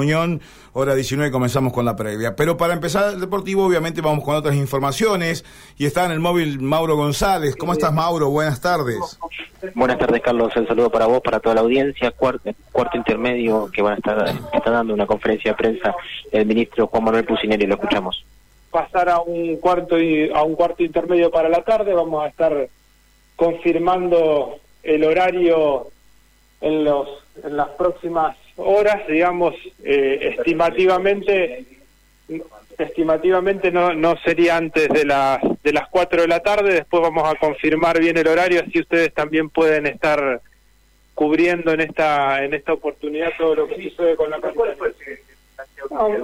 reunión, hora 19 comenzamos con la previa. Pero para empezar el deportivo, obviamente vamos con otras informaciones y está en el móvil Mauro González. ¿Cómo estás, Mauro? Buenas tardes. Buenas tardes, Carlos. El saludo para vos, para toda la audiencia. Cuarto, cuarto intermedio que van a estar está dando una conferencia de prensa el ministro Juan Manuel Pucineri. Lo escuchamos. Pasar a un cuarto y a un cuarto intermedio para la tarde. Vamos a estar confirmando el horario en los en las próximas horas, digamos, eh, estimativamente estimativamente no, no sería antes de las de las 4 de la tarde, después vamos a confirmar bien el horario así ustedes también pueden estar cubriendo en esta en esta oportunidad todo lo que sucede con la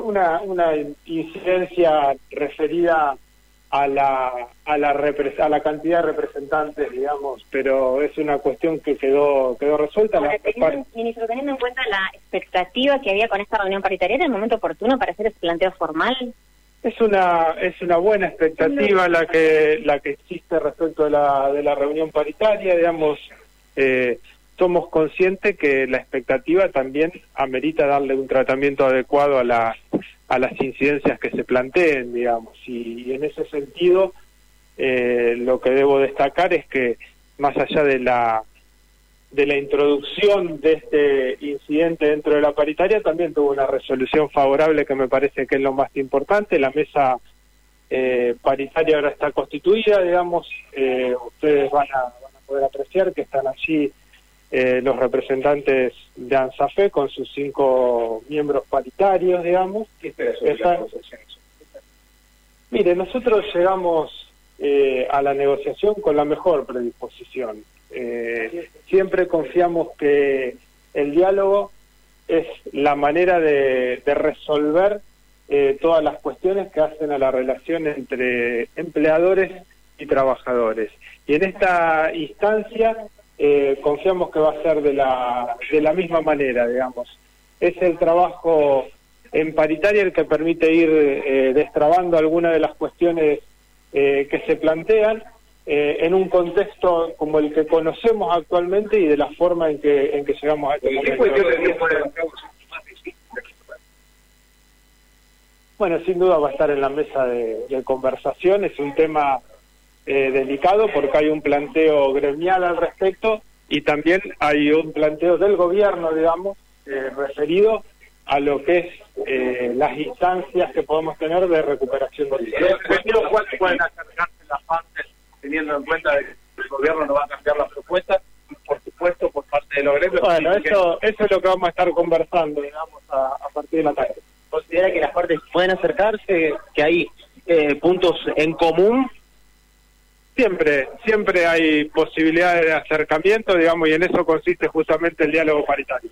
una una incidencia referida a la a la a la cantidad de representantes digamos pero es una cuestión que quedó quedó resuelta. Ministro, teniendo en cuenta la expectativa que había con esta reunión paritaria ¿era el momento oportuno para hacer ese planteo formal es una es una buena expectativa la que la que existe respecto de la de la reunión paritaria digamos eh, somos conscientes que la expectativa también amerita darle un tratamiento adecuado a la a las incidencias que se planteen, digamos. Y, en ese sentido, eh, lo que debo destacar es que más allá de la de la introducción de este incidente dentro de la paritaria, también tuvo una resolución favorable que me parece que es lo más importante. La mesa eh, paritaria ahora está constituida, digamos, eh, ustedes van a, van a poder apreciar que están allí eh, los representantes de ANSAFE con sus cinco miembros paritarios, digamos. ¿Qué Mire, nosotros llegamos eh, a la negociación con la mejor predisposición. Eh, siempre confiamos que el diálogo es la manera de, de resolver todas las cuestiones que hacen a la relación entre empleadores y trabajadores. Y en esta instancia eh, confiamos que va a ser de la, de la misma manera, digamos. Es el trabajo en paritaria el que permite ir eh, destrabando algunas de las cuestiones eh, que se plantean eh, en un contexto como el que conocemos actualmente y de la forma en que, en que llegamos a este momento. Bueno, sin duda va a estar en la mesa de, de conversación, es un tema eh, delicado porque hay un planteo gremial al respecto y también hay un planteo del gobierno, digamos, eh, referido a lo que es eh, las instancias que podemos tener de recuperación del ¿Cuáles pueden acercarse las partes teniendo en cuenta que el gobierno no va a cambiar las propuestas? Por supuesto, por parte de los gremios. Bueno, eso, eso es lo que vamos a estar conversando, digamos, a, a partir de la tarde. ¿Considera que las partes pueden acercarse, que hay eh, puntos en común Siempre, siempre hay posibilidades de acercamiento, digamos, y en eso consiste justamente el diálogo paritario.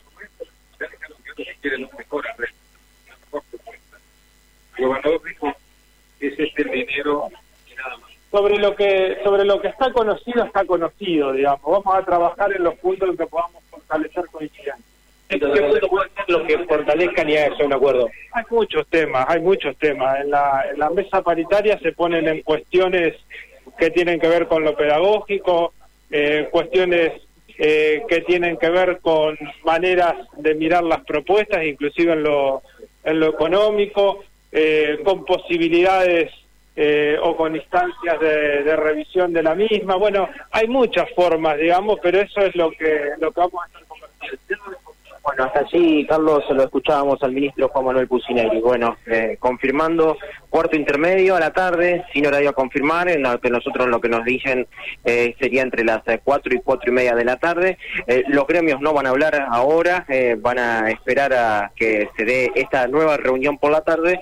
este dinero Sobre lo que sobre lo que está conocido está conocido, digamos. Vamos a trabajar en los puntos en que podamos fortalecer coincidencia. ¿Qué punto puede ser lo que fortalezcan y hagan un acuerdo? Hay muchos temas, hay muchos temas. En la, en la mesa paritaria se ponen en cuestiones que tienen que ver con lo pedagógico, eh, cuestiones eh, que tienen que ver con maneras de mirar las propuestas, inclusive en lo, en lo económico, eh, con posibilidades o con instancias de, de, revisión de la misma. Bueno, hay muchas formas, digamos, pero eso es lo que, lo que vamos a estar conversando. Bueno, hasta allí, Carlos, lo escuchábamos al ministro Juan Manuel Pucineri. Bueno, eh, confirmando cuarto intermedio a la tarde, sin horario a confirmar, en lo que nosotros lo que nos dicen eh, sería entre las eh, cuatro y cuatro y media de la tarde. Eh, los gremios no van a hablar ahora, van a esperar a que se dé esta nueva reunión por la tarde.